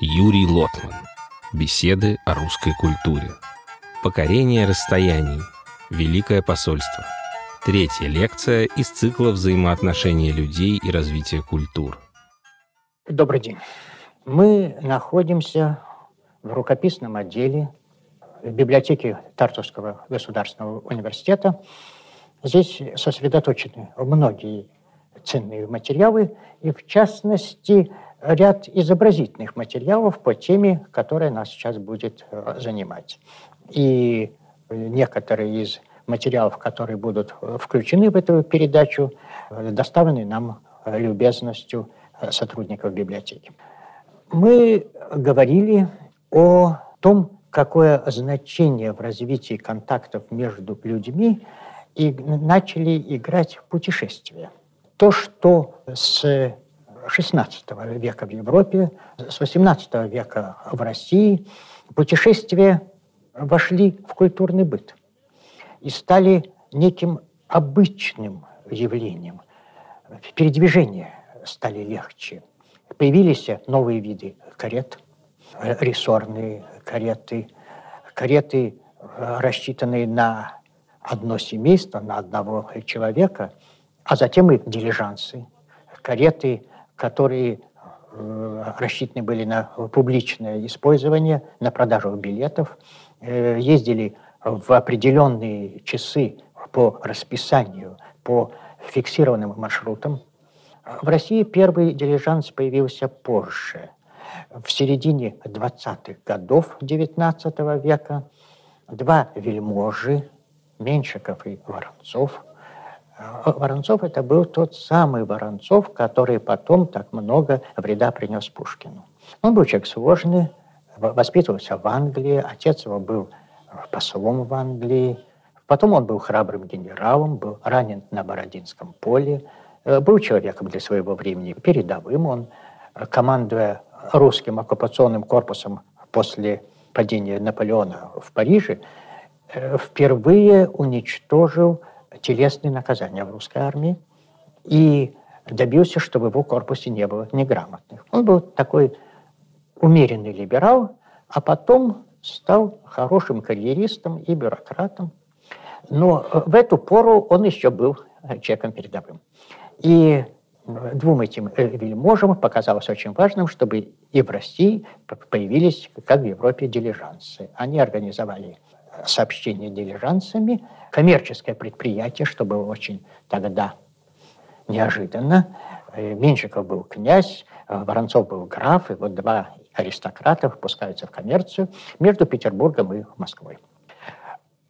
Юрий Лотман. Беседы о русской культуре. Покорение расстояний. Великое посольство. Третья лекция из цикла взаимоотношения людей и развития культур. Добрый день. Мы находимся в рукописном отделе в библиотеке Тартовского государственного университета. Здесь сосредоточены многие ценные материалы, и в частности ряд изобразительных материалов по теме, которая нас сейчас будет э, занимать. И некоторые из материалов, которые будут включены в эту передачу, э, доставлены нам любезностью сотрудников библиотеки. Мы говорили о том, какое значение в развитии контактов между людьми и начали играть путешествия. То, что с XVI века в Европе, с XVIII века в России путешествия вошли в культурный быт и стали неким обычным явлением. Передвижения стали легче. Появились новые виды карет, рессорные кареты, кареты, рассчитанные на одно семейство, на одного человека, а затем и дилижансы, кареты, которые э, рассчитаны были на публичное использование, на продажу билетов, э, ездили в определенные часы по расписанию, по фиксированным маршрутам. В России первый дилижанс появился позже, в середине 20-х годов XIX века. Два вельможи, Меньшиков и Воронцов. Воронцов – это был тот самый Воронцов, который потом так много вреда принес Пушкину. Он был человек сложный, воспитывался в Англии, отец его был послом в Англии, потом он был храбрым генералом, был ранен на Бородинском поле, был человеком для своего времени передовым, он, командуя русским оккупационным корпусом после падения Наполеона в Париже, Э, впервые уничтожил телесные наказания в русской армии и добился, чтобы в его корпусе не было неграмотных. Он был такой умеренный либерал, а потом стал хорошим карьеристом и бюрократом. Но э, в эту пору он еще был э, человеком передовым. И двум этим вельможам показалось очень важным, чтобы и в России появились, как в Европе, дилижансы. Они организовали сообщение дилижансами, коммерческое предприятие, что было очень тогда неожиданно. Э, Меньшиков был князь, э, Воронцов был граф, и вот два аристократа выпускаются в коммерцию между Петербургом и Москвой.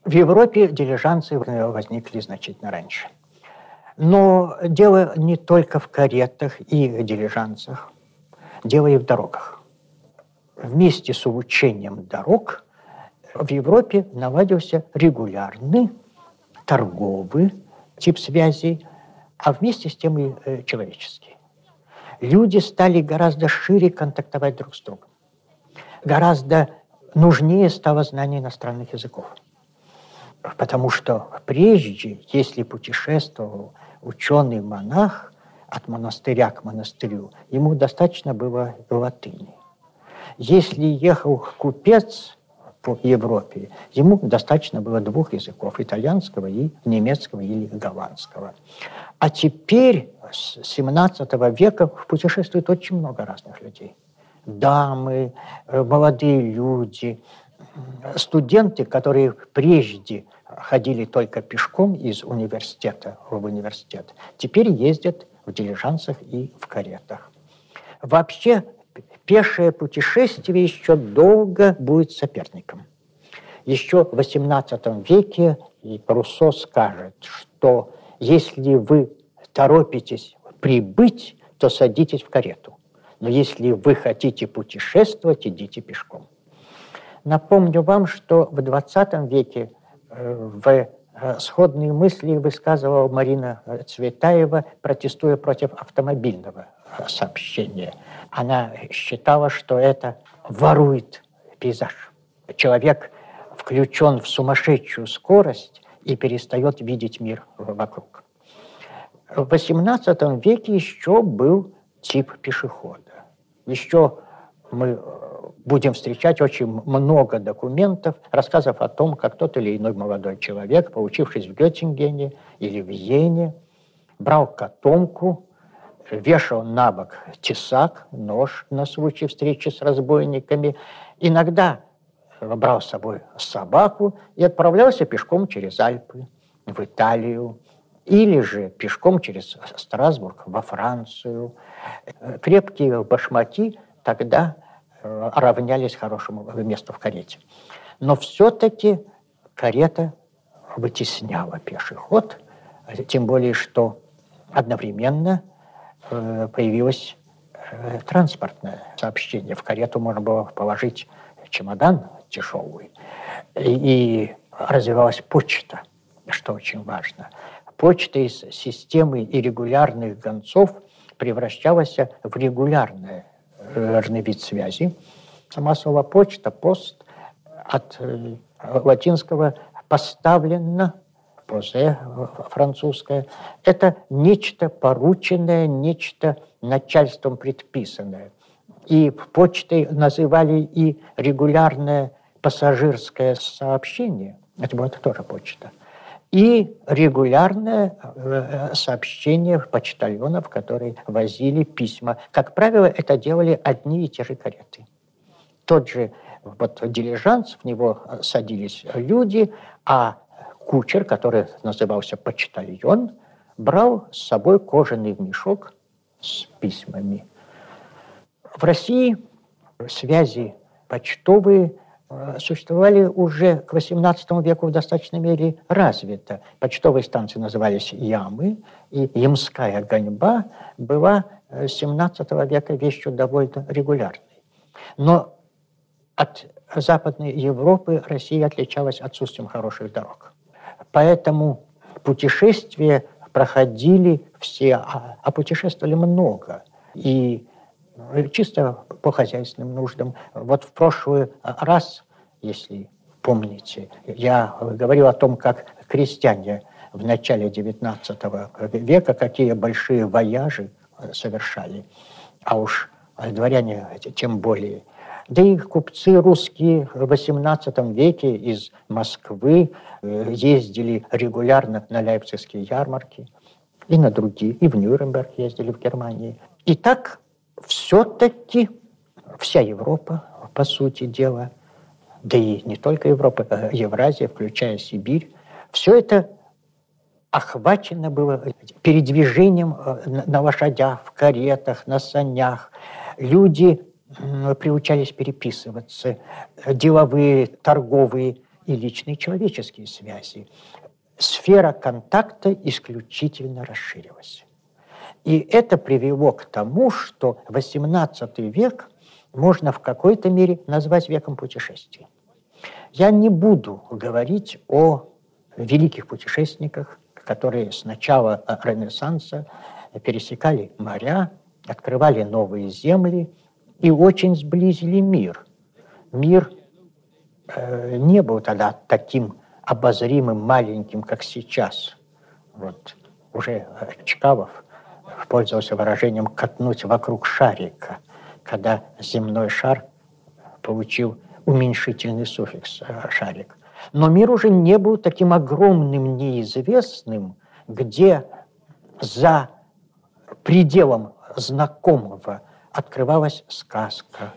В Европе дилижансы возникли значительно раньше. Но дело не только в каретах и дилижансах, дело и в дорогах. Вместе с улучшением дорог в Европе наладился регулярный торговый тип связей, а вместе с тем и э, человеческий. Люди стали гораздо шире контактовать друг с другом. Гораздо нужнее стало знание иностранных языков. Потому что прежде, если путешествовал ученый-монах от монастыря к монастырю, ему достаточно было латыни. Если ехал купец по Европе. Ему достаточно было двух языков, итальянского и немецкого или голландского. А теперь, с 17 века, путешествует очень много разных людей. Дамы, э, молодые люди, студенты, которые прежде ходили только пешком из университета в университет, теперь ездят в дилижансах и в каретах. Вообще пешее путешествие еще долго будет соперником. Еще в XVIII веке и Руссо скажет, что если вы торопитесь прибыть, то садитесь в карету. Но если вы хотите путешествовать, идите пешком. Напомню вам, что в XX веке э, в э, сходные мысли высказывала Марина Цветаева, протестуя против автомобильного э, сообщения – она считала, что это ворует пейзаж. Человек включен в сумасшедшую скорость и перестает видеть мир вокруг. В XVIII веке еще был тип пешехода. Еще мы будем встречать очень много документов, рассказов о том, как тот или иной молодой человек, поучившись в Геттингене или в Йене, брал котомку, вешал на бок тесак, нож на случай встречи с разбойниками, иногда брал с собой собаку и отправлялся пешком через Альпы в Италию, или же пешком через Страсбург во Францию. Крепкие башмаки тогда э, равнялись хорошему месту в карете. Но все-таки карета вытесняла пеший ход, тем более, что одновременно появилось э, транспортное сообщение. В карету можно было положить чемодан тяжелый. И развивалась почта, что очень важно. Почта из системы иррегулярных гонцов превращалась в регулярный вид связи. Сама слово почта, пост от э, латинского поставлено, позе французское, это нечто порученное, нечто начальством предписанное. И почтой называли и регулярное пассажирское сообщение, это была тоже почта, и регулярное э, сообщение почтальонов, которые возили письма. Как правило, это делали одни и те же кареты. Тот же вот дилижанс, в него садились люди, а кучер, который назывался почтальон, брал с собой кожаный мешок с письмами. В России связи почтовые Э, существовали уже к XVIII веку в достаточной мере развито. Почтовые станции назывались ямы, и ямская гоньба была XVII века вещью довольно регулярной. Но от Западной Европы Россия отличалась отсутствием хороших дорог. Поэтому путешествия проходили все, а, а путешествовали много. И ну, чисто по хозяйственным нуждам. Вот в прошлый раз, если помните, я говорил о том, как крестьяне в начале XIX века какие большие вояжи совершали, а уж дворяне тем более. Да и купцы русские в XVIII веке из Москвы э, ездили регулярно на лейпцигские ярмарки и на другие, и в Нюрнберг ездили в Германии. И так все-таки вся Европа, по сути дела, да и не только Европа, а Евразия, включая Сибирь, все это охвачено было передвижением э, на лошадях, в каретах, на санях. Люди приучались переписываться, деловые, торговые и личные человеческие связи. Сфера контакта исключительно расширилась. И это привело к тому, что XVIII век можно в какой-то мере назвать веком путешествий. Я не буду говорить о великих путешественниках, которые с начала Ренессанса пересекали моря, открывали новые земли и очень сблизили мир. Мир э, не был тогда таким обозримым, маленьким, как сейчас. Вот уже Чкалов пользовался выражением «катнуть вокруг шарика», когда земной шар получил уменьшительный суффикс э, «шарик». Но мир уже не был таким огромным, неизвестным, где за пределом знакомого открывалась сказка,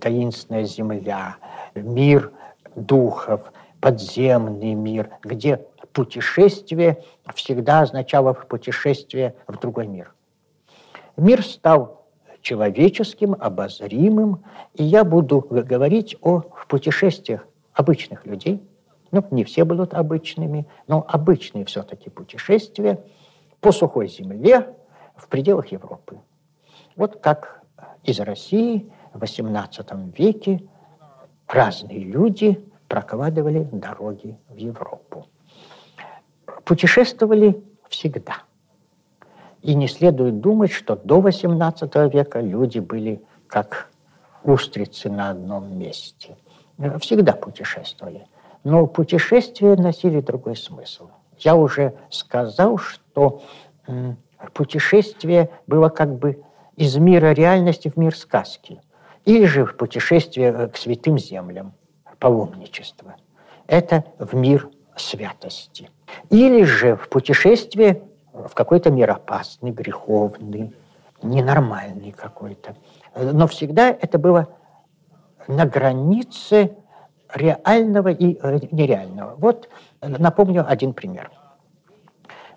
таинственная земля, мир духов, подземный мир, где путешествие всегда означало путешествие в другой мир. Мир стал человеческим, обозримым, и я буду говорить о путешествиях обычных людей. Ну, не все будут обычными, но обычные все-таки путешествия по сухой земле в пределах Европы. Вот как из России в XVIII веке разные люди прокладывали дороги в Европу. Путешествовали всегда – и не следует думать, что до XVIII века люди были как устрицы на одном месте. Всегда путешествовали. Но путешествия носили другой смысл. Я уже сказал, что путешествие было как бы из мира реальности в мир сказки. Или же в путешествие к святым землям, паломничество. Это в мир святости. Или же в путешествие в какой-то мир опасный, греховный, ненормальный какой-то. Но всегда это было на границе реального и э, нереального. Вот напомню один пример.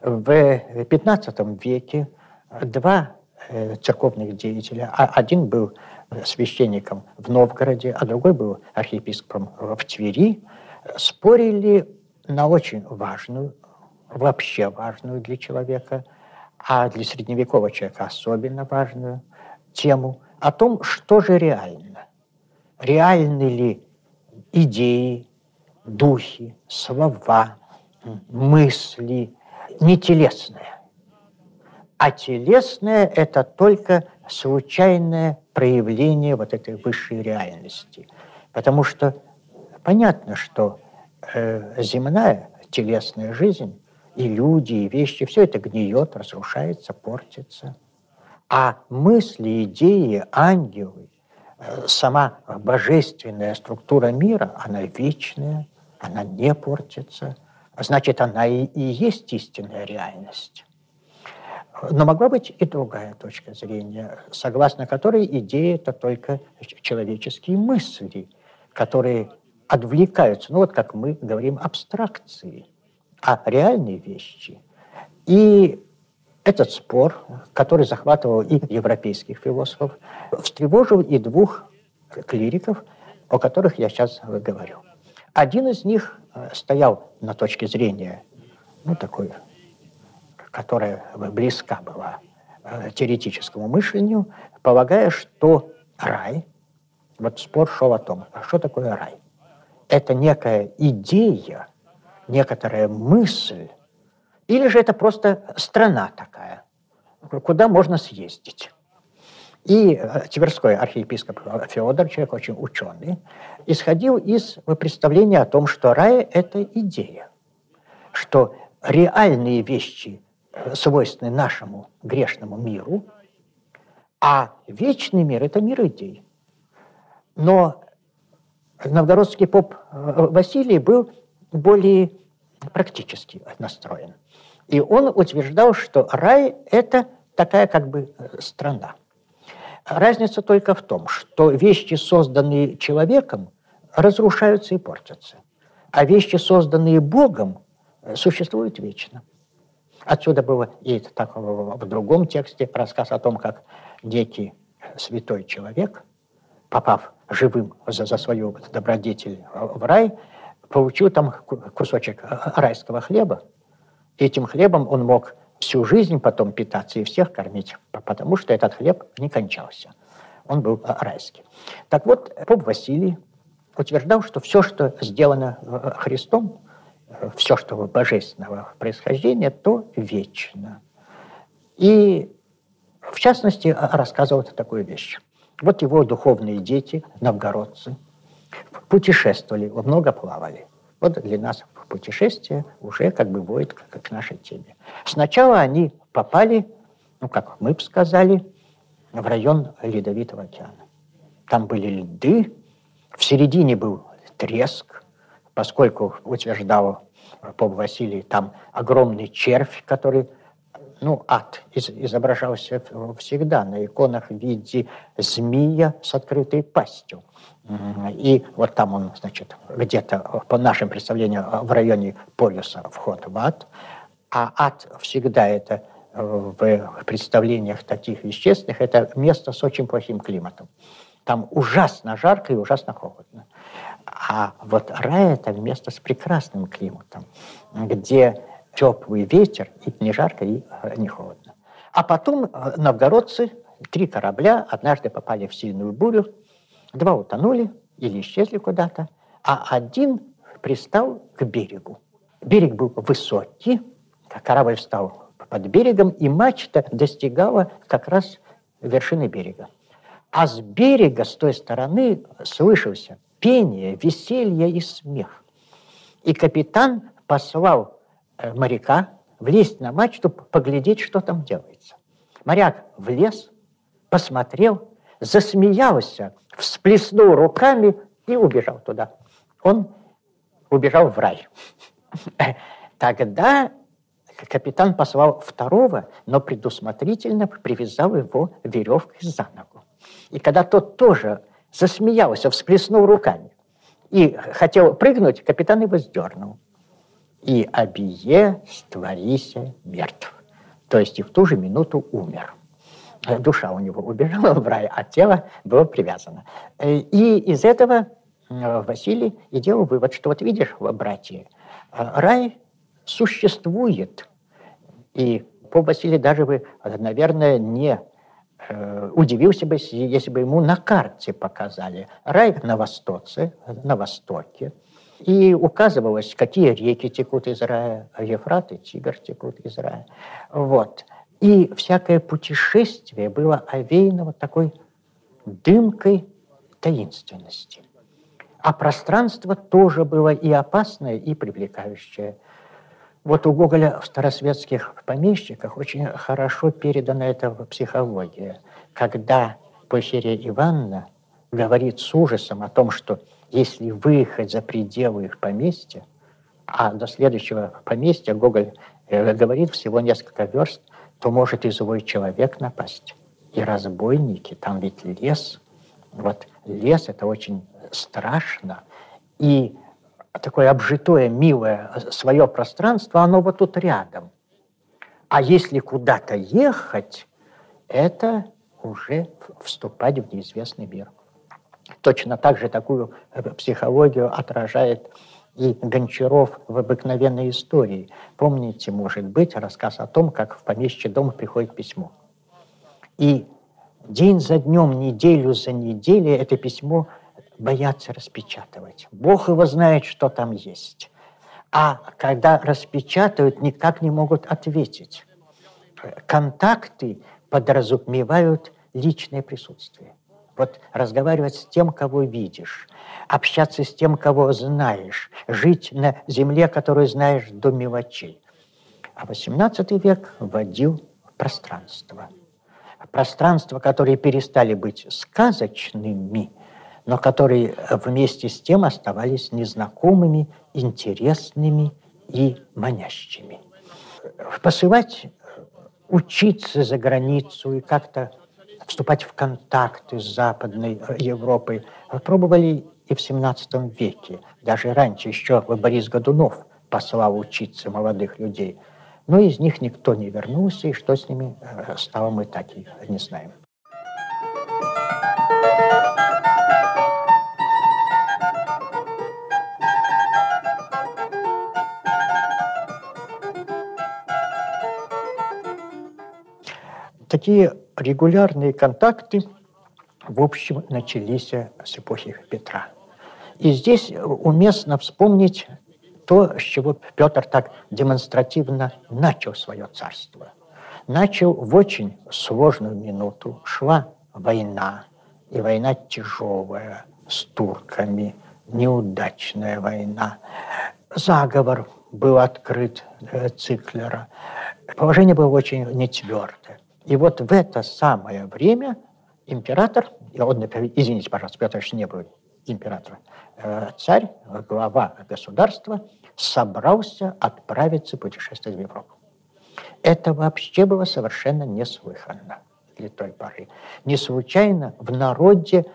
В 15 веке два э, церковных деятеля, а один был священником в Новгороде, а другой был архиепископом в Твери, спорили на очень важную, вообще важную для человека, а для средневекового человека особенно важную тему о том, что же реально. Реальны ли идеи, духи, слова, мысли, не телесное. А телесное – это только случайное проявление вот этой высшей реальности. Потому что понятно, что э, земная телесная жизнь и люди, и вещи, все это гниет, разрушается, портится. А мысли, идеи, ангелы, э, сама божественная структура мира, она вечная, она не портится. Значит, она и, и есть истинная реальность. Но могла быть и другая точка зрения, согласно которой идеи – это только человеческие мысли, которые отвлекаются, ну вот как мы говорим, абстракции, а реальные вещи. И этот спор, который захватывал и европейских философов, встревожил и двух клириков, о которых я сейчас говорю. Один из них э, стоял на точке зрения, ну, такой которая близка была э, теоретическому мышлению, полагая, что рай, вот спор шел о том, а что такое рай? Это некая идея, некоторая мысль, или же это просто страна такая, куда можно съездить. И э, Тверской архиепископ Федор, человек очень ученый, исходил из представления о том, что рай – это идея, что реальные вещи свойственны нашему грешному миру, а вечный мир – это мир идей. Но новгородский поп э, Василий был более практически настроен. И он утверждал, что рай – это такая как бы э, страна. Разница только в том, что вещи, созданные человеком, разрушаются и портятся, а вещи, созданные Богом, э, существуют вечно. Отсюда было и так, в другом тексте рассказ о том, как некий святой человек, попав живым за, за свою добродетель в рай, получил там кусочек райского хлеба. Этим хлебом он мог всю жизнь потом питаться и всех кормить, потому что этот хлеб не кончался. Он был райский. Так вот, поп Василий утверждал, что все, что сделано Христом, все, что божественного происхождения, то вечно. И, в частности, рассказывал такую вещь. Вот его духовные дети, новгородцы, путешествовали, много плавали. Вот для нас путешествие уже как бы будет к нашей теме. Сначала они попали, ну, как мы бы сказали, в район Ледовитого океана. Там были льды, в середине был треск, поскольку утверждал поп Василий, там огромный червь, который, ну, ад изображался всегда на иконах в виде змея с открытой пастью. И вот там он, значит, где-то, по нашим представлениям, в районе полюса вход в ад. А ад всегда это э, в представлениях таких вещественных, это место с очень плохим климатом. Там ужасно жарко и ужасно холодно. А вот рай – это место с прекрасным климатом, где теплый ветер, и не жарко, и э, не холодно. А потом э, новгородцы, три корабля, однажды попали в сильную бурю, два утонули или исчезли куда-то, а один пристал к берегу. Берег был высокий, корабль встал под берегом, и мачта достигала как раз вершины берега. А с берега, с той стороны, слышался пение, веселье и смех. И капитан послал э, моряка влезть на мачту, поглядеть, что там делается. Моряк влез, посмотрел, засмеялся, всплеснул руками и убежал туда. Он убежал в рай. Тогда капитан послал второго, но предусмотрительно привязал его веревкой за ногу. И когда тот тоже засмеялся, всплеснул руками и хотел прыгнуть, капитан его сдернул. И Абие створися мертв. То есть и в ту же минуту умер. Душа у него убежала в рай, а тело было привязано. И из этого Василий и делал вывод, что вот видишь, братья, рай существует. И по Василий даже бы, наверное, не э, удивился бы, если бы ему на карте показали. Рай на востоке, на востоке. И указывалось, какие реки текут из рая, Ефрат и Тигр текут из рая. Вот. И всякое путешествие было овеяно вот такой дымкой таинственности. А пространство тоже было и опасное, и привлекающее. Вот у Гоголя в старосветских помещиках очень хорошо передана эта психология, когда Пульхерия Ивановна говорит с ужасом о том, что если выехать за пределы их поместья, а до следующего поместья Гоголь э, говорит всего несколько верст, то может и злой человек напасть. И разбойники, там ведь лес. Вот лес – это очень страшно. И такое обжитое, милое свое пространство, оно вот тут рядом. А если куда-то ехать, это уже вступать в неизвестный мир. Точно так же такую э, психологию отражает и Гончаров в обыкновенной истории. Помните, может быть, рассказ о том, как в помещичий дом приходит письмо. И день за днем, неделю за неделей это письмо боятся распечатывать. Бог его знает, что там есть. А когда распечатывают, никак не могут ответить. Контакты подразумевают личное присутствие. Вот разговаривать с тем, кого видишь, общаться с тем, кого знаешь, жить на земле, которую знаешь до мелочей. А XVIII век вводил пространство. Пространство, которые перестали быть сказочными – но которые вместе с тем оставались незнакомыми, интересными и манящими. Посылать, учиться за границу и как-то вступать в контакты с Западной Европой пробовали и в XVII веке. Даже раньше еще Борис Годунов послал учиться молодых людей. Но из них никто не вернулся, и что с ними э, стало, мы так и не знаем. Такие регулярные контакты, в общем, начались с эпохи Петра. И здесь уместно вспомнить то, с чего Петр так демонстративно начал свое царство. Начал в очень сложную минуту. Шла война, и война тяжелая, с турками, неудачная война. Заговор был открыт э, Циклера. Положение было очень нетвердое. И вот в это самое время император, он, извините, пожалуйста, Петр еще не был императором, э, царь, глава государства, собрался отправиться путешествовать в Европу. Это вообще было совершенно неслыханно для той поры. Не случайно в народе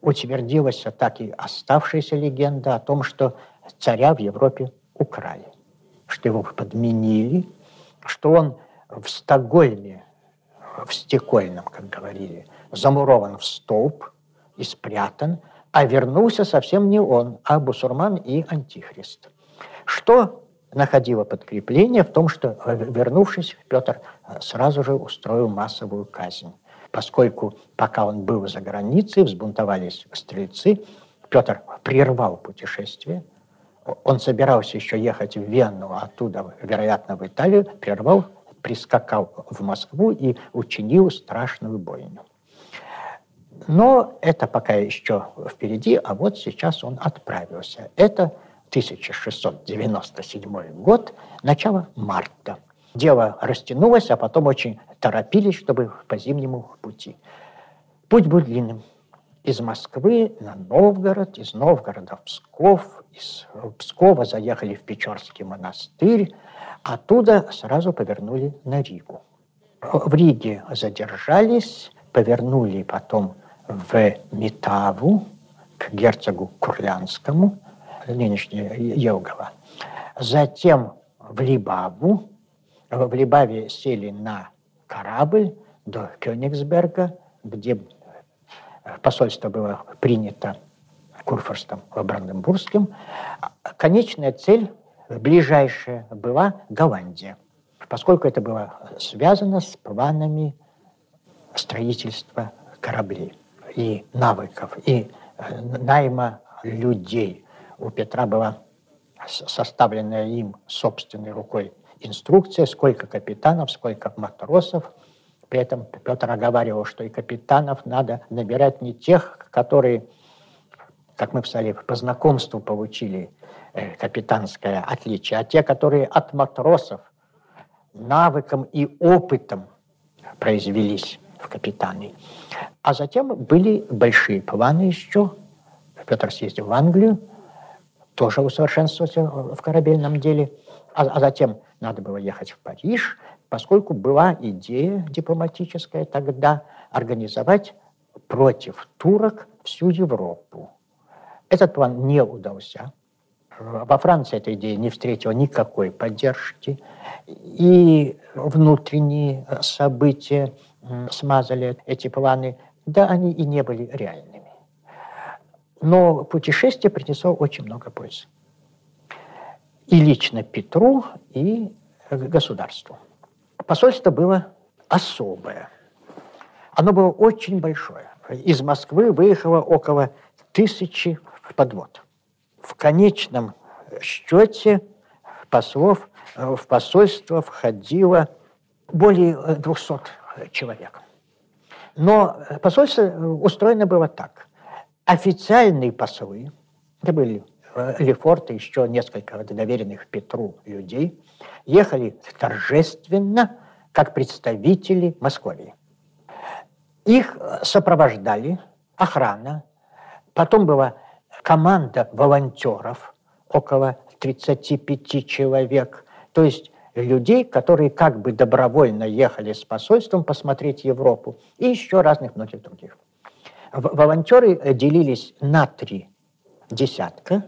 утвердилась так и оставшаяся легенда о том, что царя в Европе украли, что его подменили, что он в Стокгольме в стекольном, как говорили, замурован в столб и спрятан, а вернулся совсем не он, а Бусурман и Антихрист. Что находило подкрепление в том, что, вернувшись, Петр э, сразу же устроил массовую казнь. Поскольку пока он был за границей, взбунтовались стрельцы, Петр прервал путешествие, он собирался еще ехать в Вену, оттуда, вероятно, в Италию, прервал прискакал в Москву и учинил страшную бойню. Но это пока еще впереди, а вот сейчас он отправился. Это 1697 год, начало марта. Дело растянулось, а потом очень торопились, чтобы по зимнему пути. Путь был длинным. Из Москвы на Новгород, из Новгорода в Псков, из Пскова заехали в Печорский монастырь, оттуда сразу повернули на Ригу. В Риге задержались, повернули потом в Метаву, к герцогу Курлянскому, нынешняя Елгова. Затем в Либаву. В Либаве сели на корабль до Кёнигсберга, где посольство было принято Курфюрстом Бранденбургским. Конечная цель, ближайшая, была Голландия, поскольку это было связано с планами строительства кораблей и навыков, и э, найма людей. У Петра была составленная им собственной рукой инструкция, сколько капитанов, сколько матросов. При этом Петр оговаривал, что и капитанов надо набирать не тех, которые, как мы писали, по знакомству получили капитанское отличие, а те, которые от матросов навыком и опытом произвелись в капитаны. А затем были большие планы еще. Петр съездил в Англию, тоже усовершенствовался в корабельном деле. А, а затем надо было ехать в Париж, поскольку была идея дипломатическая тогда организовать против турок всю Европу. Этот план не удался. Во Франции эта идея не встретила никакой поддержки. И внутренние события смазали эти планы. Да, они и не были реальными. Но путешествие принесло очень много пользы. И лично Петру, и государству. Посольство было особое. Оно было очень большое. Из Москвы выехало около тысячи подвод. В конечном счете послов в посольство входило более 200 человек. Но посольство устроено было так. Официальные послы, это были э, Лефорт и еще несколько доверенных Петру людей, ехали торжественно, как представители Московии. Их сопровождали охрана, потом была команда волонтеров, около 35 человек, то есть людей, которые как бы добровольно ехали с посольством посмотреть Европу, и еще разных многих других. Волонтеры э, делились на три десятка,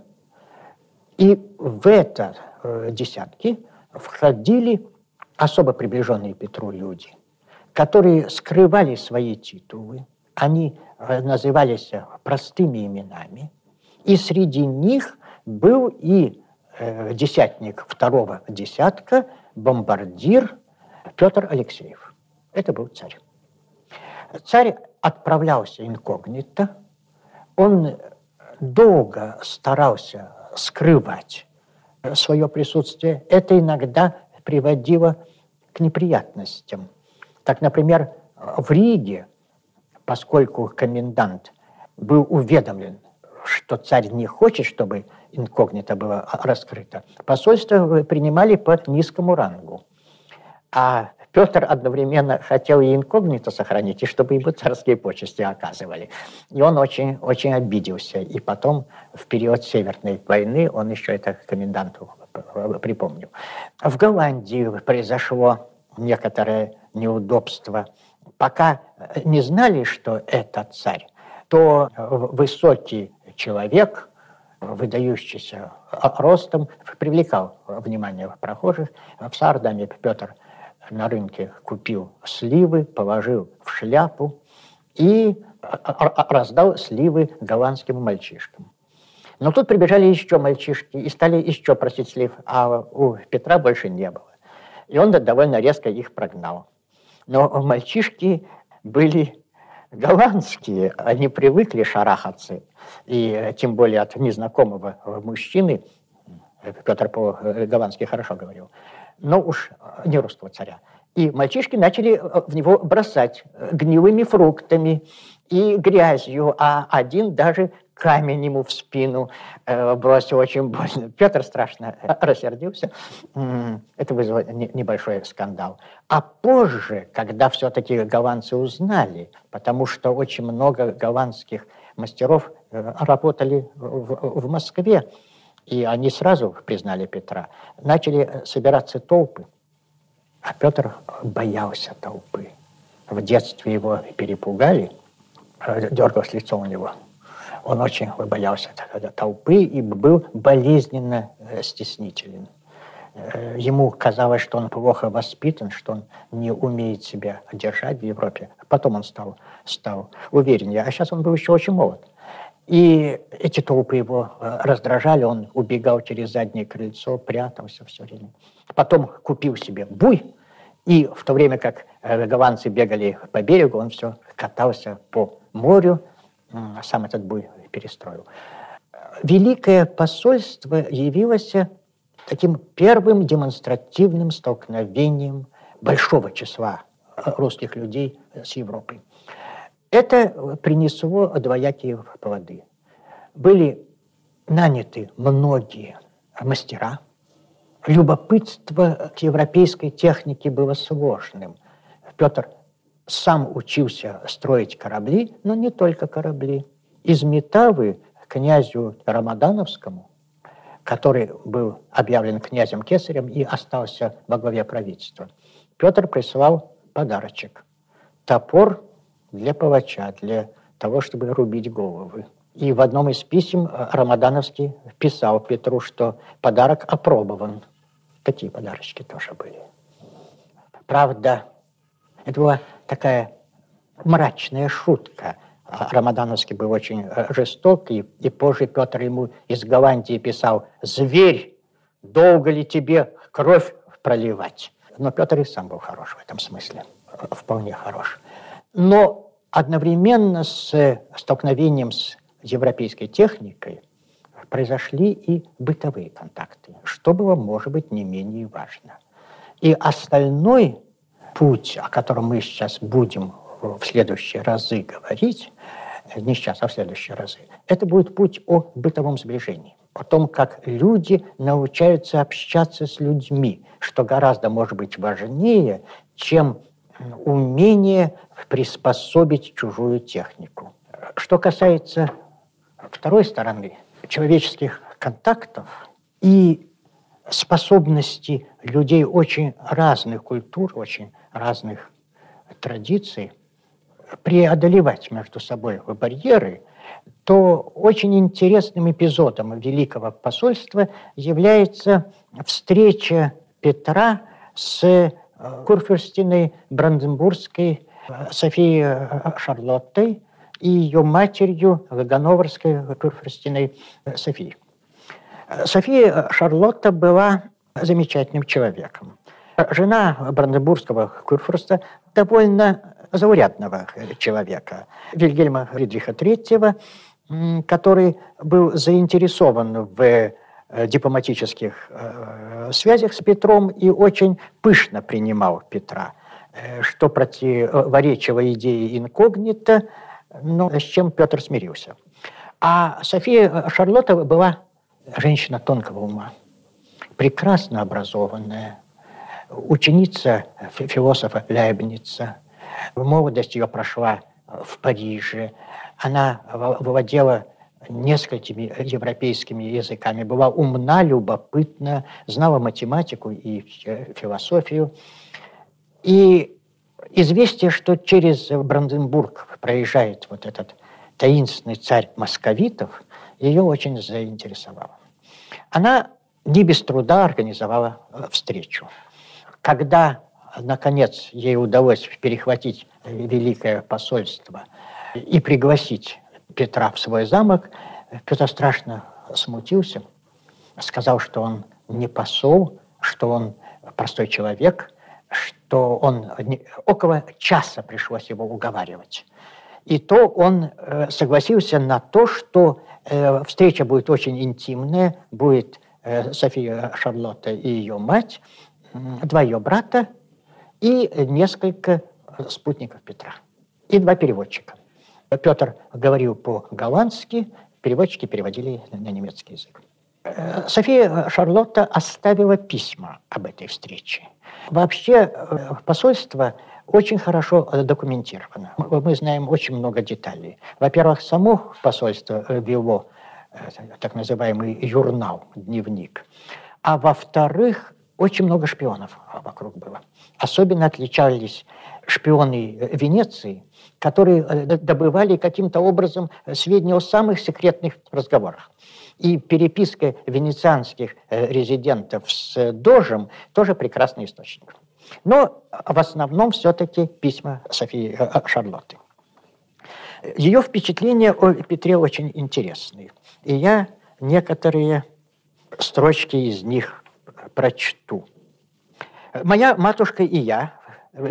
и в это э, десятки входили особо приближенные Петру люди, которые скрывали свои титулы, они э, назывались простыми именами, и среди них был и десятник второго десятка, бомбардир Петр Алексеев. Это был царь. Царь отправлялся инкогнито, он долго старался скрывать свое присутствие. Это иногда приводило к неприятностям. Так, например, в Риге, поскольку комендант был уведомлен, что царь не хочет, чтобы инкогнито было раскрыто, посольство принимали по низкому рангу. А Петр одновременно хотел и инкогнито сохранить, и чтобы ему царские почести оказывали. И он очень, очень обиделся. И потом, в период Северной войны, он еще это коменданту припомнил. В Голландии произошло некоторое неудобство. Пока не знали, что это царь, то высокий человек, выдающийся ростом, привлекал внимание прохожих. В Сардаме Петр – на рынке купил сливы, положил в шляпу и раздал сливы голландским мальчишкам. Но тут прибежали еще мальчишки и стали еще просить слив, а у Петра больше не было. И он довольно резко их прогнал. Но мальчишки были голландские, они привыкли шарахаться, и тем более от незнакомого мужчины, Петр по-голландски хорошо говорил, но уж не русского царя. И мальчишки начали э, в него бросать э, гнилыми фруктами и грязью, а один даже камень ему в спину э, бросил очень больно. Петр страшно рассердился. Это вызвало небольшой скандал. А позже, когда все-таки голландцы узнали, потому что очень много голландских мастеров э, работали в, в Москве, и они сразу признали Петра, начали собираться толпы. А Петр боялся толпы. В детстве его перепугали, э, дергалось лицо у него – он очень боялся толпы и был болезненно э, стеснителен. Э, ему казалось, что он плохо воспитан, что он не умеет себя держать в Европе. Потом он стал, стал увереннее, а сейчас он был еще очень молод. И эти толпы его э, раздражали, он убегал через заднее крыльцо, прятался все время. Потом купил себе буй, и в то время как голландцы бегали по берегу, он все катался по морю, сам этот буй перестроил. Великое посольство явилось таким первым демонстративным столкновением большого числа русских людей с Европой. Это принесло двоякие плоды. Были наняты многие мастера. Любопытство к европейской технике было сложным. Петр сам учился строить корабли, но не только корабли из Метавы князю Рамадановскому, который был объявлен князем Кесарем и остался во главе правительства, Петр прислал подарочек. Топор для палача, для того, чтобы рубить головы. И в одном из писем Рамадановский писал Петру, что подарок опробован. Такие подарочки тоже были. Правда, это была такая мрачная шутка – Рамадановский был очень э, жесток, и, позже Петр ему из Голландии писал «Зверь, долго ли тебе кровь проливать?» Но Петр и сам был хорош в этом смысле, вполне хорош. Но одновременно с столкновением с европейской техникой произошли и бытовые контакты, что было, может быть, не менее важно. И остальной путь, о котором мы сейчас будем в следующие разы говорить, не сейчас, а в следующие разы, это будет путь о бытовом сближении, о том, как люди научаются общаться с людьми, что гораздо, может быть, важнее, чем умение приспособить чужую технику. Что касается второй стороны, человеческих контактов и способности людей очень разных культур, очень разных традиций преодолевать между собой барьеры, то очень интересным эпизодом Великого посольства является встреча Петра с э, Курфюрстиной Бранденбургской э, Софией э, Шарлоттой и ее матерью Ганноверской Курфюрстиной Софией. София Шарлотта была замечательным человеком. Жена Бранденбургского курфюрста довольно заурядного человека, Вильгельма Фридриха III, который был заинтересован в э, дипломатических э, связях с Петром и очень пышно принимал Петра, э, что противоречило идее инкогнито, но с чем Петр смирился. А София Шарлотта была женщина тонкого ума, прекрасно образованная, ученица философа Лейбница – Молодость ее прошла в Париже. Она владела несколькими европейскими языками, была умна, любопытна, знала математику и философию. И известие, что через Бранденбург проезжает вот этот таинственный царь московитов, ее очень заинтересовало. Она не без труда организовала э, встречу. Когда наконец, ей удалось перехватить великое посольство и пригласить Петра в свой замок, Петр страшно смутился, сказал, что он не посол, что он простой человек, что он около часа пришлось его уговаривать. И то он э, согласился на то, что э, встреча будет очень интимная, будет э, София Шарлотта и ее мать, два ее брата, и несколько спутников Петра, и два переводчика. Петр говорил по-голландски, переводчики переводили на немецкий язык. Э, София Шарлотта оставила письма об этой встрече. Вообще э, посольство очень хорошо документировано. Мы знаем очень много деталей. Во-первых, само посольство вело так называемый журнал, дневник. А во-вторых, очень много шпионов вокруг было. Особенно отличались шпионы Венеции, которые добывали каким-то образом сведения о самых секретных разговорах. И переписка венецианских резидентов с Дожем тоже прекрасный источник. Но в основном все-таки письма Софии Шарлотты. Ее впечатления о Петре очень интересные. И я некоторые строчки из них прочту. Моя матушка и я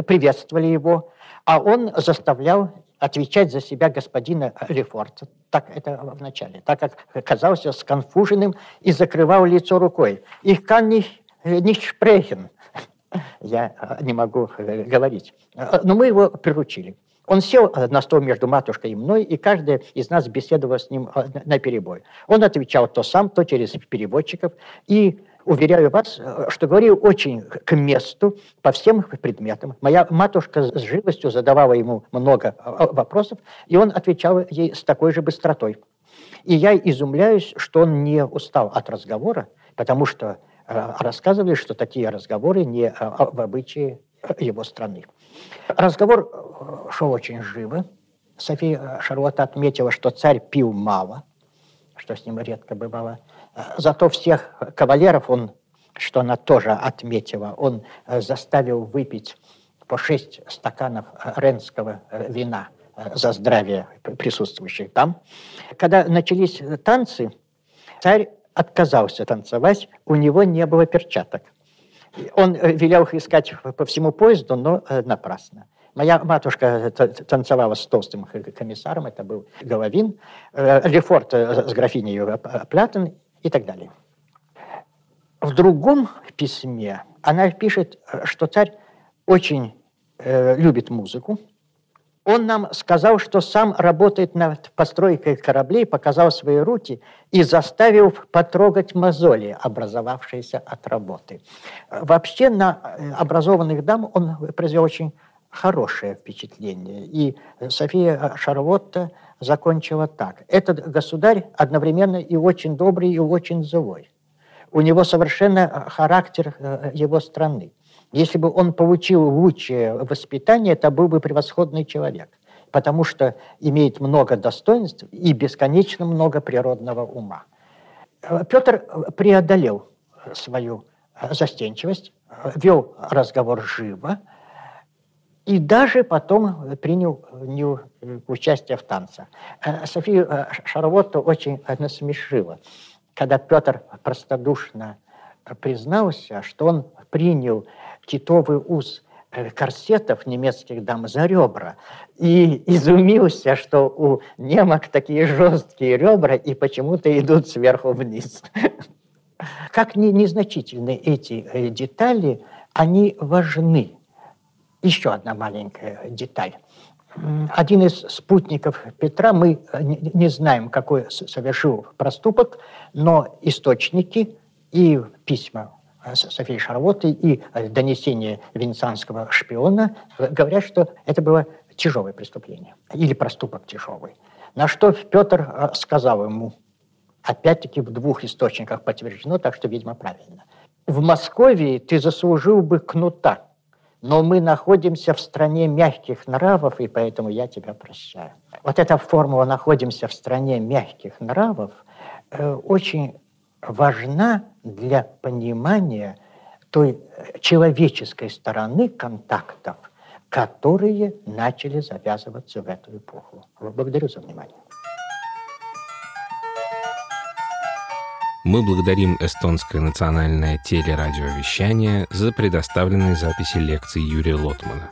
приветствовали его, а он заставлял отвечать за себя господина Лефорта, так это в начале, так как казался сконфуженным и закрывал лицо рукой. «Ich kann nicht, nicht sprechen». Я не могу говорить. Но мы его приручили. Он сел на стол между матушкой и мной, и каждый из нас беседовал с ним на перебой. Он отвечал то сам, то через переводчиков, и уверяю вас, что говорил очень к месту по всем предметам. Моя матушка с живостью задавала ему много вопросов, и он отвечал ей с такой же быстротой. И я изумляюсь, что он не устал от разговора, потому что рассказывали, что такие разговоры не в обычае его страны. Разговор шел очень живо. София Шарлотта отметила, что царь пил мало, что с ним редко бывало. Зато всех кавалеров он, что она тоже отметила, он заставил выпить по шесть стаканов ренского вина за здравие присутствующих там. Когда начались танцы, царь отказался танцевать, у него не было перчаток. Он э, велел их искать по всему поезду, но э, напрасно. Моя матушка танцевала с толстым комиссаром, это был Головин, э, Лефорт с графиней Плятон и так далее. В другом письме она пишет, что царь очень любит музыку, он нам сказал, что сам работает над постройкой кораблей, показал свои руки и заставил потрогать мозоли, образовавшиеся от работы. Вообще на э, образованных дам он произвел очень хорошее впечатление. И София Шарлотта закончила так. Этот государь одновременно и очень добрый, и очень злой. У него совершенно характер э, его страны. Если бы он получил лучшее воспитание, это был бы превосходный человек, потому что имеет много достоинств и бесконечно много природного ума. Петр преодолел свою застенчивость, вел разговор живо и даже потом принял участие в танце. Софию Шарлотту очень насмешила, когда Петр простодушно признался, что он принял китовый э, корсетов немецких дам за ребра. И изумился, что у немок такие жесткие ребра и почему-то идут сверху вниз. Как ни незначительны эти э, детали, они важны. Еще одна маленькая деталь. Один из спутников Петра, мы э, не знаем, какой совершил проступок, но источники и письма Софии Шарлотты и э, донесение венецианского шпиона говорят, что это было тяжелое преступление или проступок тяжелый. На что Петр э, сказал ему, опять-таки в двух источниках подтверждено, так что, видимо, правильно. В Москве ты заслужил бы кнута, но мы находимся в стране мягких нравов, и поэтому я тебя прощаю. Вот эта формула «находимся в стране мягких нравов» э, очень важна для понимания той человеческой стороны контактов, которые начали завязываться в эту эпоху. Благодарю за внимание. Мы благодарим эстонское национальное телерадиовещание за предоставленные записи лекций Юрия Лотмана.